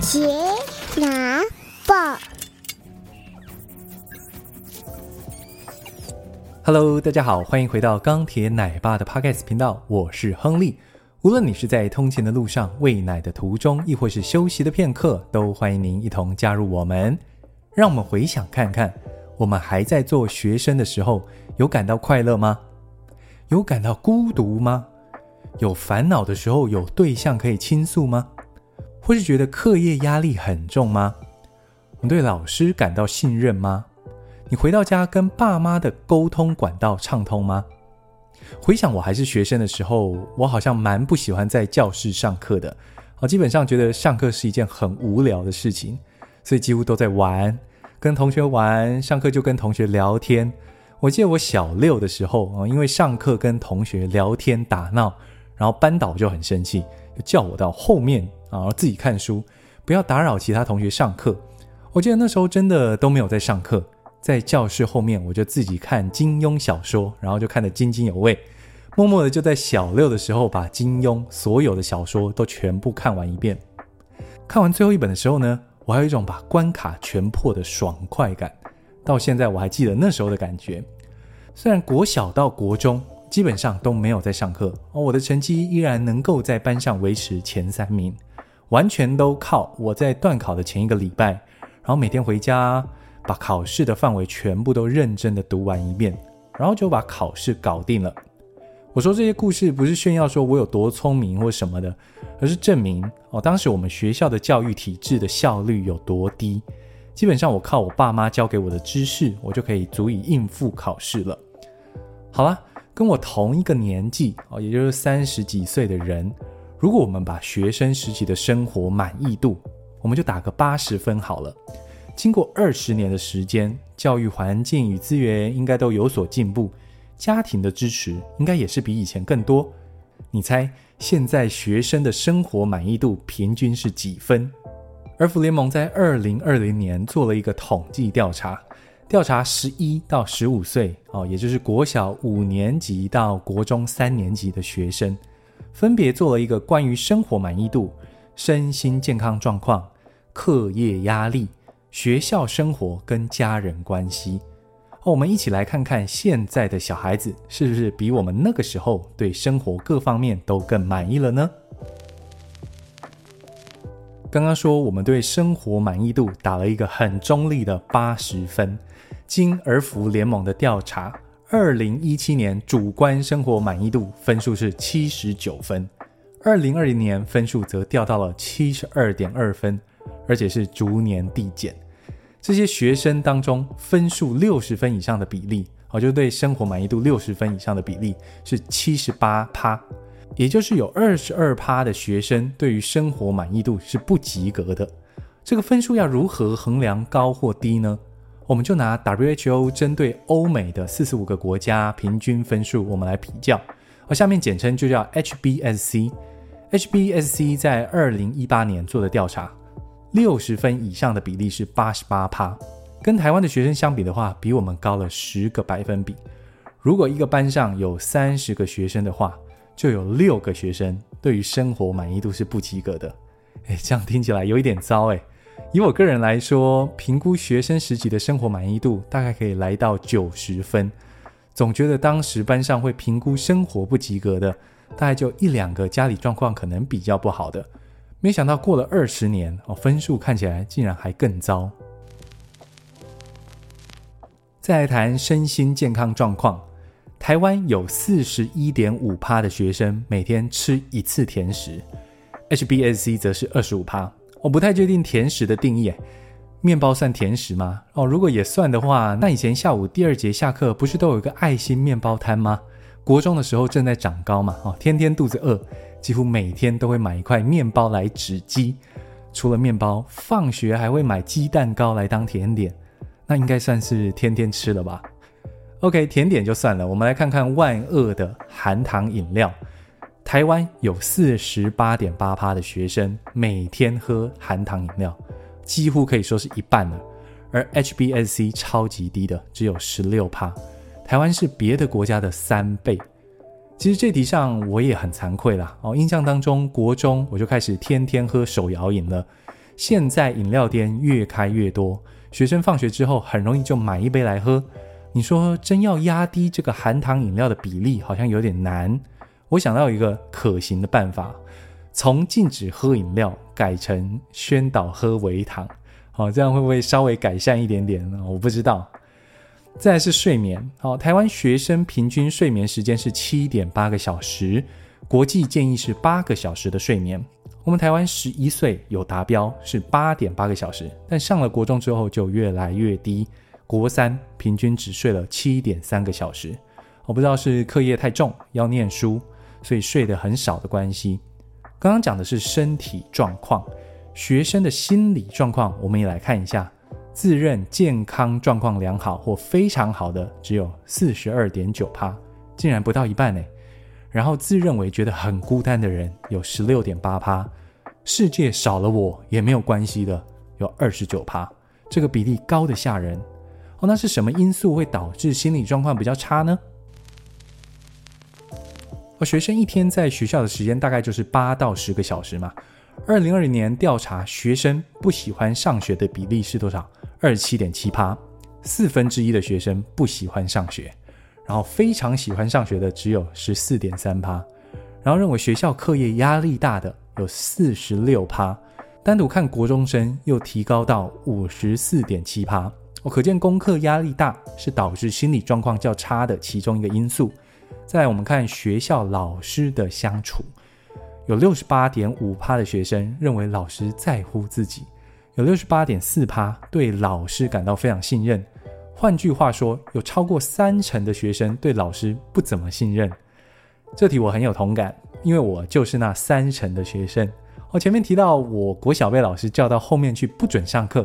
杰拿报，Hello，大家好，欢迎回到钢铁奶爸的 Podcast 频道，我是亨利。无论你是在通勤的路上、喂奶的途中，亦或是休息的片刻，都欢迎您一同加入我们。让我们回想看看，我们还在做学生的时候，有感到快乐吗？有感到孤独吗？有烦恼的时候，有对象可以倾诉吗？或是觉得课业压力很重吗？你对老师感到信任吗？你回到家跟爸妈的沟通管道畅通吗？回想我还是学生的时候，我好像蛮不喜欢在教室上课的，我基本上觉得上课是一件很无聊的事情，所以几乎都在玩，跟同学玩，上课就跟同学聊天。我记得我小六的时候啊，因为上课跟同学聊天打闹。然后班导就很生气，就叫我到后面，然后自己看书，不要打扰其他同学上课。我记得那时候真的都没有在上课，在教室后面我就自己看金庸小说，然后就看得津津有味，默默的就在小六的时候把金庸所有的小说都全部看完一遍。看完最后一本的时候呢，我还有一种把关卡全破的爽快感，到现在我还记得那时候的感觉。虽然国小到国中，基本上都没有在上课而，我的成绩依然能够在班上维持前三名，完全都靠我在段考的前一个礼拜，然后每天回家把考试的范围全部都认真的读完一遍，然后就把考试搞定了。我说这些故事不是炫耀说我有多聪明或什么的，而是证明哦，当时我们学校的教育体制的效率有多低。基本上我靠我爸妈教给我的知识，我就可以足以应付考试了。好了。跟我同一个年纪哦，也就是三十几岁的人，如果我们把学生时期的生活满意度，我们就打个八十分好了。经过二十年的时间，教育环境与资源应该都有所进步，家庭的支持应该也是比以前更多。你猜现在学生的生活满意度平均是几分？而福联盟在二零二零年做了一个统计调查。调查十一到十五岁哦，也就是国小五年级到国中三年级的学生，分别做了一个关于生活满意度、身心健康状况、课业压力、学校生活跟家人关系。我们一起来看看现在的小孩子是不是比我们那个时候对生活各方面都更满意了呢？刚刚说我们对生活满意度打了一个很中立的八十分。经儿福联盟的调查，二零一七年主观生活满意度分数是七十九分，二零二零年分数则掉到了七十二点二分，而且是逐年递减。这些学生当中，分数六十分以上的比例，哦，就对生活满意度六十分以上的比例是七十八趴，也就是有二十二趴的学生对于生活满意度是不及格的。这个分数要如何衡量高或低呢？我们就拿 WHO 针对欧美的四十五个国家平均分数，我们来比较。而下面简称就叫 HBSC。HBSC 在二零一八年做的调查，六十分以上的比例是八十八趴，跟台湾的学生相比的话，比我们高了十个百分比。如果一个班上有三十个学生的话，就有六个学生对于生活满意度是不及格的。诶，这样听起来有一点糟诶。以我个人来说，评估学生时期的生活满意度大概可以来到九十分。总觉得当时班上会评估生活不及格的，大概就一两个家里状况可能比较不好的。没想到过了二十年，哦，分数看起来竟然还更糟。再来谈身心健康状况，台湾有四十一点五趴的学生每天吃一次甜食，HBSC 则是二十五趴。我不太确定甜食的定义，面包算甜食吗？哦，如果也算的话，那以前下午第二节下课不是都有一个爱心面包摊吗？国中的时候正在长高嘛，哦，天天肚子饿，几乎每天都会买一块面包来止饥。除了面包，放学还会买鸡蛋糕来当甜点，那应该算是天天吃了吧？OK，甜点就算了，我们来看看万恶的含糖饮料。台湾有四十八点八趴的学生每天喝含糖饮料，几乎可以说是一半了。而 HBSC 超级低的只有十六趴，台湾是别的国家的三倍。其实这题上我也很惭愧啦。哦，印象当中国中我就开始天天喝手摇饮了，现在饮料店越开越多，学生放学之后很容易就买一杯来喝。你说真要压低这个含糖饮料的比例，好像有点难。我想到一个可行的办法，从禁止喝饮料改成宣导喝维糖，好，这样会不会稍微改善一点点呢？我不知道。再来是睡眠，好，台湾学生平均睡眠时间是七点八个小时，国际建议是八个小时的睡眠。我们台湾十一岁有达标是八点八个小时，但上了国中之后就越来越低，国三平均只睡了七点三个小时。我不知道是课业太重要念书，所以睡得很少的关系。刚刚讲的是身体状况，学生的心理状况，我们也来看一下。自认健康状况良好或非常好的只有四十二点九趴，竟然不到一半呢。然后自认为觉得很孤单的人有十六点八趴，世界少了我也没有关系的有二十九趴，这个比例高得吓人。哦，那是什么因素会导致心理状况比较差呢？而学生一天在学校的时间大概就是八到十个小时嘛。二零二零年调查学生不喜欢上学的比例是多少？二十七点七趴，四分之一的学生不喜欢上学，然后非常喜欢上学的只有十四点三趴，然后认为学校课业压力大的有四十六趴，单独看国中生又提高到五十四点七趴。我可见功课压力大是导致心理状况较差的其中一个因素。再，我们看学校老师的相处。有六十八点五趴的学生认为老师在乎自己，有六十八点四趴对老师感到非常信任。换句话说，有超过三成的学生对老师不怎么信任。这题我很有同感，因为我就是那三成的学生。我前面提到，我国小被老师叫到后面去不准上课，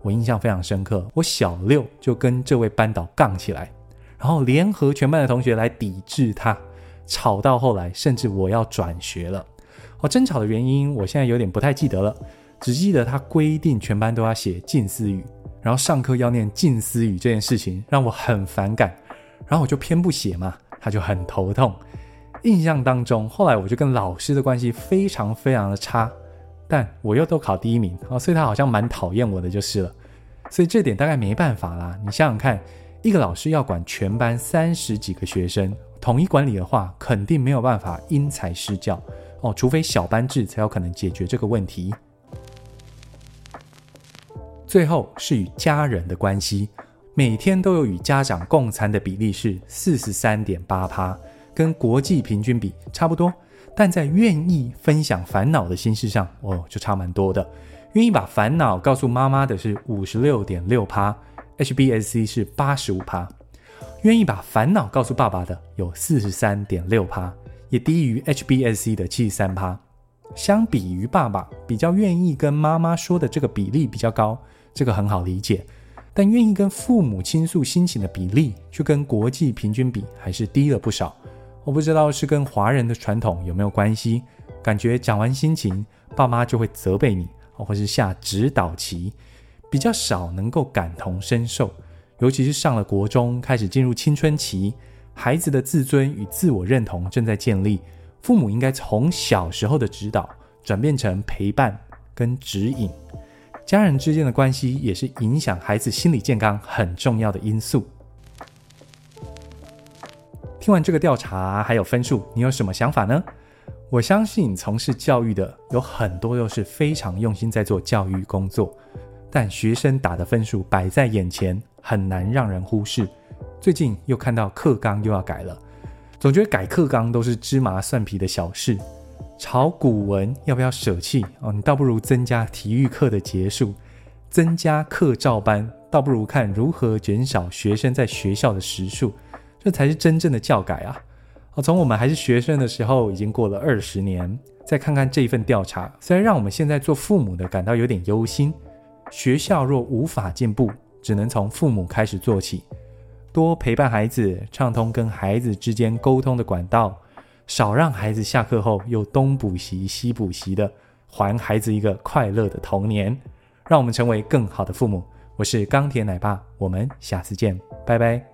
我印象非常深刻。我小六就跟这位班导杠起来，然后联合全班的同学来抵制他，吵到后来甚至我要转学了。哦，争吵的原因我现在有点不太记得了，只记得他规定全班都要写近似语，然后上课要念近似语这件事情让我很反感，然后我就偏不写嘛，他就很头痛。印象当中，后来我就跟老师的关系非常非常的差，但我又都考第一名哦，所以他好像蛮讨厌我的就是了。所以这点大概没办法啦，你想想看，一个老师要管全班三十几个学生，统一管理的话，肯定没有办法因材施教。哦，除非小班制才有可能解决这个问题。最后是与家人的关系，每天都有与家长共餐的比例是四十三点八趴，跟国际平均比差不多。但在愿意分享烦恼的心事上，哦，就差蛮多的。愿意把烦恼告诉妈妈的是五十六点六趴，HBSC 是八十五趴。愿意把烦恼告诉爸爸的有四十三点六趴。也低于 HBSC 的七十三趴，相比于爸爸比较愿意跟妈妈说的这个比例比较高，这个很好理解。但愿意跟父母倾诉心情的比例，却跟国际平均比还是低了不少。我不知道是跟华人的传统有没有关系，感觉讲完心情，爸妈就会责备你，或是下指导棋，比较少能够感同身受。尤其是上了国中，开始进入青春期。孩子的自尊与自我认同正在建立，父母应该从小时候的指导转变成陪伴跟指引，家人之间的关系也是影响孩子心理健康很重要的因素。听完这个调查还有分数，你有什么想法呢？我相信从事教育的有很多都是非常用心在做教育工作，但学生打的分数摆在眼前，很难让人忽视。最近又看到课纲又要改了，总觉得改课纲都是芝麻蒜皮的小事。炒古文要不要舍弃哦？你倒不如增加体育课的节数，增加课照班，倒不如看如何减少学生在学校的时数，这才是真正的教改啊！哦，从我们还是学生的时候，已经过了二十年，再看看这份调查，虽然让我们现在做父母的感到有点忧心。学校若无法进步，只能从父母开始做起。多陪伴孩子，畅通跟孩子之间沟通的管道，少让孩子下课后又东补习西补习的，还孩子一个快乐的童年，让我们成为更好的父母。我是钢铁奶爸，我们下次见，拜拜。